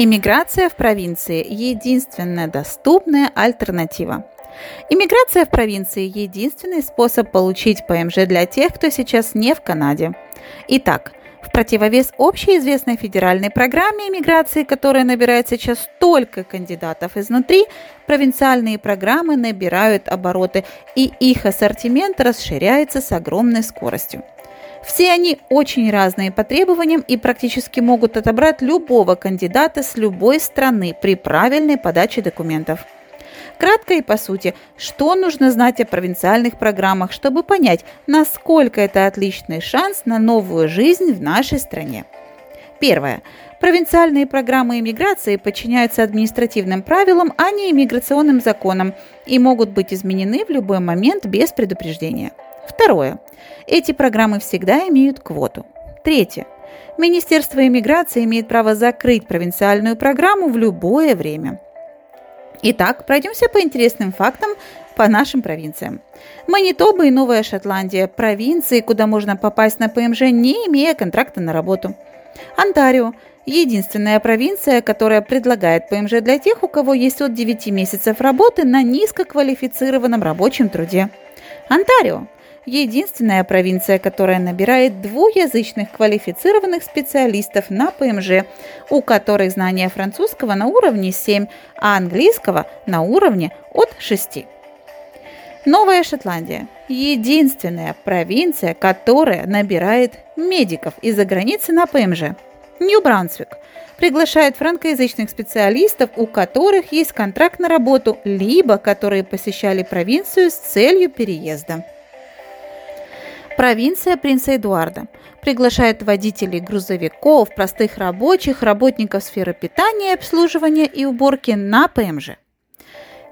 Иммиграция в провинции – единственная доступная альтернатива. Иммиграция в провинции – единственный способ получить ПМЖ для тех, кто сейчас не в Канаде. Итак, в противовес общеизвестной федеральной программе иммиграции, которая набирает сейчас столько кандидатов изнутри, провинциальные программы набирают обороты, и их ассортимент расширяется с огромной скоростью. Все они очень разные по требованиям и практически могут отобрать любого кандидата с любой страны при правильной подаче документов. Кратко и по сути, что нужно знать о провинциальных программах, чтобы понять, насколько это отличный шанс на новую жизнь в нашей стране. Первое. Провинциальные программы иммиграции подчиняются административным правилам, а не иммиграционным законам и могут быть изменены в любой момент без предупреждения. Второе. Эти программы всегда имеют квоту. Третье. Министерство иммиграции имеет право закрыть провинциальную программу в любое время. Итак, пройдемся по интересным фактам по нашим провинциям. Манитоба и Новая Шотландия – провинции, куда можно попасть на ПМЖ, не имея контракта на работу. Онтарио – единственная провинция, которая предлагает ПМЖ для тех, у кого есть от 9 месяцев работы на низкоквалифицированном рабочем труде. Онтарио единственная провинция, которая набирает двуязычных квалифицированных специалистов на ПМЖ, у которых знание французского на уровне 7, а английского на уровне от 6. Новая Шотландия – единственная провинция, которая набирает медиков из-за границы на ПМЖ. Нью-Брансвик приглашает франкоязычных специалистов, у которых есть контракт на работу, либо которые посещали провинцию с целью переезда. Провинция принца Эдуарда приглашает водителей грузовиков, простых рабочих, работников сферы питания, обслуживания и уборки на ПМЖ.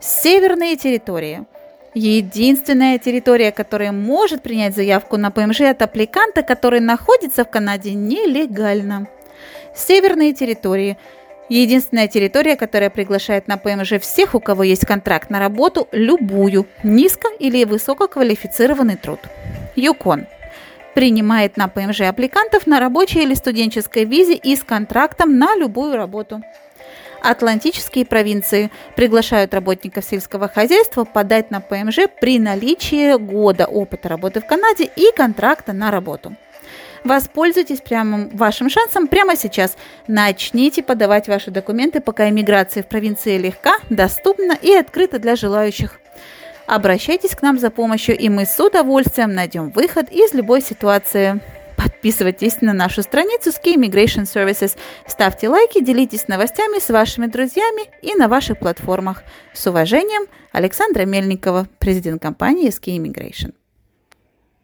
Северные территории – единственная территория, которая может принять заявку на ПМЖ от аппликанта, который находится в Канаде нелегально. Северные территории – единственная территория, которая приглашает на ПМЖ всех, у кого есть контракт на работу, любую, низко- или высококвалифицированный труд. Юкон принимает на ПМЖ аппликантов на рабочей или студенческой визе и с контрактом на любую работу. Атлантические провинции приглашают работников сельского хозяйства подать на ПМЖ при наличии года опыта работы в Канаде и контракта на работу. Воспользуйтесь прямым вашим шансом прямо сейчас. Начните подавать ваши документы, пока иммиграция в провинции легка, доступна и открыта для желающих. Обращайтесь к нам за помощью, и мы с удовольствием найдем выход из любой ситуации. Подписывайтесь на нашу страницу Ski Immigration Services, ставьте лайки, делитесь новостями с вашими друзьями и на ваших платформах. С уважением, Александра Мельникова, президент компании Ski Immigration.